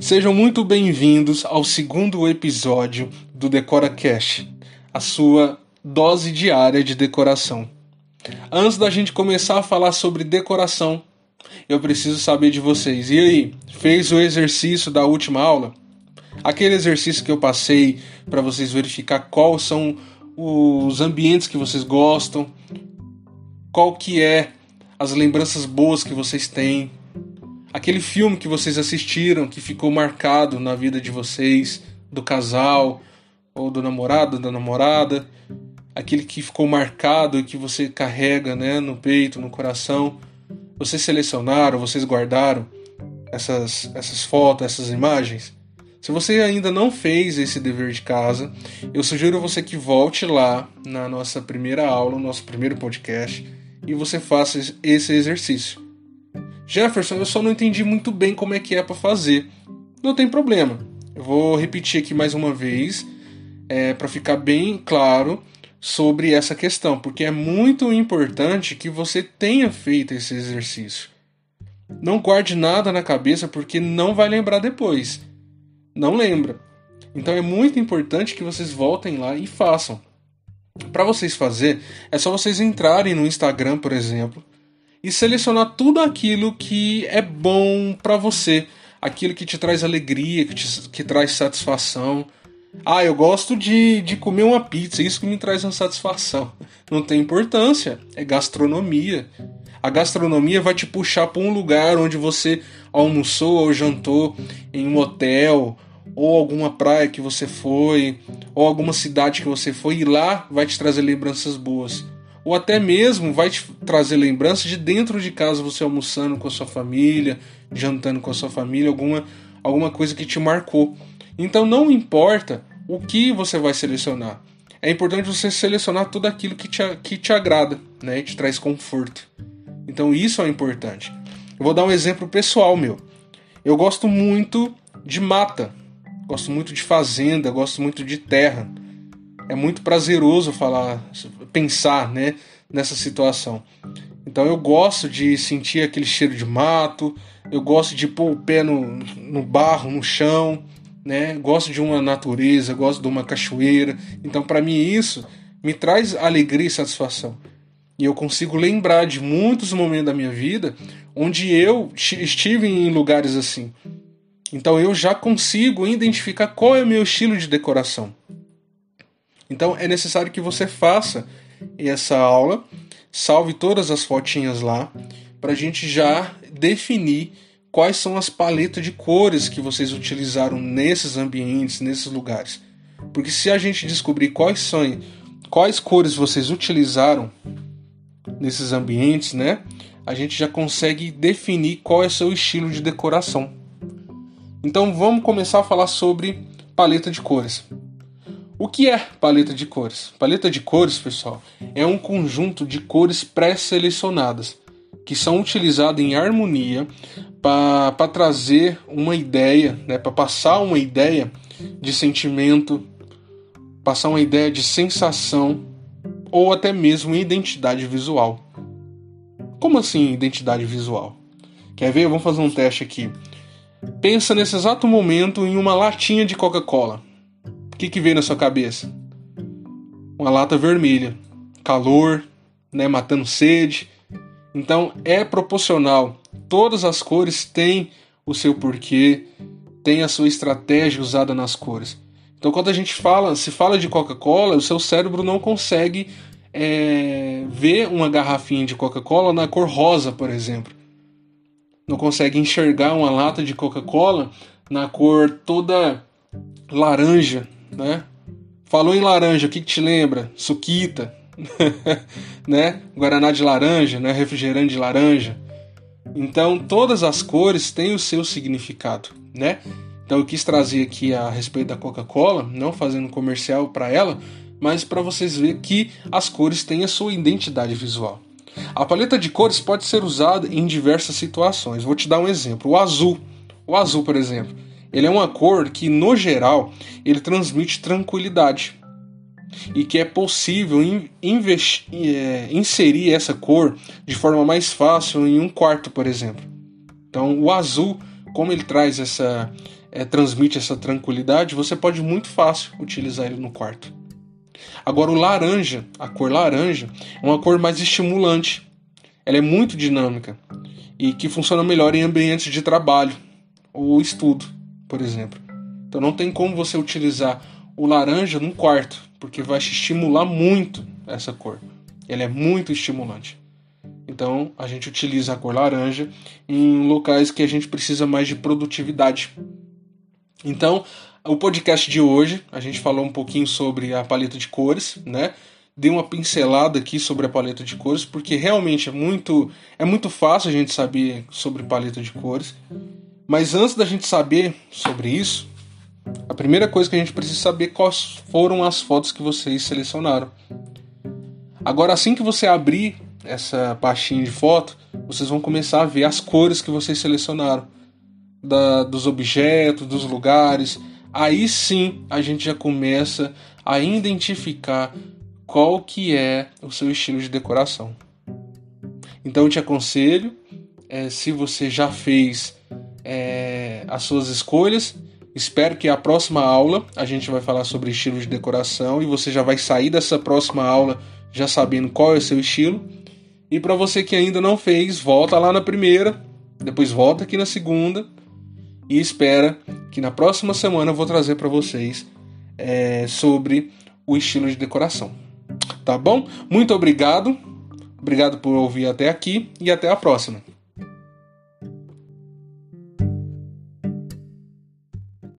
Sejam muito bem-vindos ao segundo episódio do Decora Cash, a sua dose diária de decoração. Antes da gente começar a falar sobre decoração, eu preciso saber de vocês. E aí, fez o exercício da última aula? Aquele exercício que eu passei para vocês verificar quais são os ambientes que vocês gostam, qual que é as lembranças boas que vocês têm, aquele filme que vocês assistiram que ficou marcado na vida de vocês, do casal ou do namorado, da namorada, aquele que ficou marcado e que você carrega, né, no peito, no coração. Vocês selecionaram, vocês guardaram essas essas fotos, essas imagens? Se você ainda não fez esse dever de casa, eu sugiro você que volte lá na nossa primeira aula, no nosso primeiro podcast, e você faça esse exercício. Jefferson, eu só não entendi muito bem como é que é para fazer. Não tem problema. Eu vou repetir aqui mais uma vez é, para ficar bem claro sobre essa questão, porque é muito importante que você tenha feito esse exercício. Não guarde nada na cabeça porque não vai lembrar depois não lembra. Então é muito importante que vocês voltem lá e façam. Para vocês fazer, é só vocês entrarem no Instagram, por exemplo, e selecionar tudo aquilo que é bom para você, aquilo que te traz alegria, que, te, que traz satisfação. Ah, eu gosto de, de comer uma pizza, isso que me traz uma satisfação. Não tem importância, é gastronomia. A gastronomia vai te puxar para um lugar onde você almoçou ou jantou em um hotel ou alguma praia que você foi, ou alguma cidade que você foi, e lá vai te trazer lembranças boas. Ou até mesmo vai te trazer lembranças de dentro de casa, você almoçando com a sua família, jantando com a sua família, alguma, alguma coisa que te marcou. Então não importa o que você vai selecionar. É importante você selecionar tudo aquilo que te, que te agrada, né? Te traz conforto. Então isso é importante. Eu vou dar um exemplo pessoal meu. Eu gosto muito de mata, gosto muito de fazenda, gosto muito de terra. É muito prazeroso falar, pensar, né, nessa situação. Então eu gosto de sentir aquele cheiro de mato, eu gosto de pôr o pé no, no barro, no chão, né? Gosto de uma natureza, gosto de uma cachoeira. Então para mim isso me traz alegria e satisfação. E eu consigo lembrar de muitos momentos da minha vida onde eu estive em lugares assim. Então eu já consigo identificar qual é o meu estilo de decoração. Então é necessário que você faça essa aula, salve todas as fotinhas lá, para a gente já definir quais são as paletas de cores que vocês utilizaram nesses ambientes, nesses lugares. Porque se a gente descobrir quais são, quais cores vocês utilizaram nesses ambientes, né? A gente já consegue definir qual é seu estilo de decoração. Então vamos começar a falar sobre paleta de cores. O que é paleta de cores? Paleta de cores, pessoal, é um conjunto de cores pré-selecionadas que são utilizadas em harmonia para trazer uma ideia, né, para passar uma ideia de sentimento, passar uma ideia de sensação ou até mesmo identidade visual. Como assim identidade visual? Quer ver? Vamos fazer um teste aqui. Pensa nesse exato momento em uma latinha de Coca-Cola. Que, que vem na sua cabeça? Uma lata vermelha. Calor, né, matando sede. Então é proporcional. Todas as cores têm o seu porquê, tem a sua estratégia usada nas cores. Então quando a gente fala, se fala de Coca-Cola, o seu cérebro não consegue é, ver uma garrafinha de Coca-Cola na cor rosa, por exemplo não consegue enxergar uma lata de Coca-Cola na cor toda laranja, né? Falou em laranja, o que, que te lembra? Suquita, né? Guaraná de laranja, né? Refrigerante de laranja. Então, todas as cores têm o seu significado, né? Então, eu quis trazer aqui a respeito da Coca-Cola, não fazendo comercial para ela, mas para vocês verem que as cores têm a sua identidade visual. A paleta de cores pode ser usada em diversas situações. Vou te dar um exemplo. O azul. O azul, por exemplo, ele é uma cor que, no geral, ele transmite tranquilidade e que é possível é, inserir essa cor de forma mais fácil em um quarto, por exemplo. Então, o azul, como ele traz essa, é, transmite essa tranquilidade, você pode muito fácil utilizar ele no quarto. Agora, o laranja, a cor laranja, é uma cor mais estimulante. Ela é muito dinâmica e que funciona melhor em ambientes de trabalho ou estudo, por exemplo. Então, não tem como você utilizar o laranja num quarto, porque vai estimular muito essa cor. Ela é muito estimulante. Então, a gente utiliza a cor laranja em locais que a gente precisa mais de produtividade. Então, o podcast de hoje, a gente falou um pouquinho sobre a paleta de cores, né? Dei uma pincelada aqui sobre a paleta de cores, porque realmente é muito, é muito fácil a gente saber sobre paleta de cores. Mas antes da gente saber sobre isso, a primeira coisa que a gente precisa saber é quais foram as fotos que vocês selecionaram. Agora, assim que você abrir essa pastinha de foto, vocês vão começar a ver as cores que vocês selecionaram da, dos objetos, dos lugares. Aí sim a gente já começa a identificar qual que é o seu estilo de decoração. Então eu te aconselho, é, se você já fez as suas escolhas, espero que a próxima aula a gente vai falar sobre estilo de decoração e você já vai sair dessa próxima aula já sabendo qual é o seu estilo. E para você que ainda não fez, volta lá na primeira, depois volta aqui na segunda e espera que na próxima semana eu vou trazer para vocês é, sobre o estilo de decoração. Tá bom? Muito obrigado. Obrigado por ouvir até aqui e até a próxima.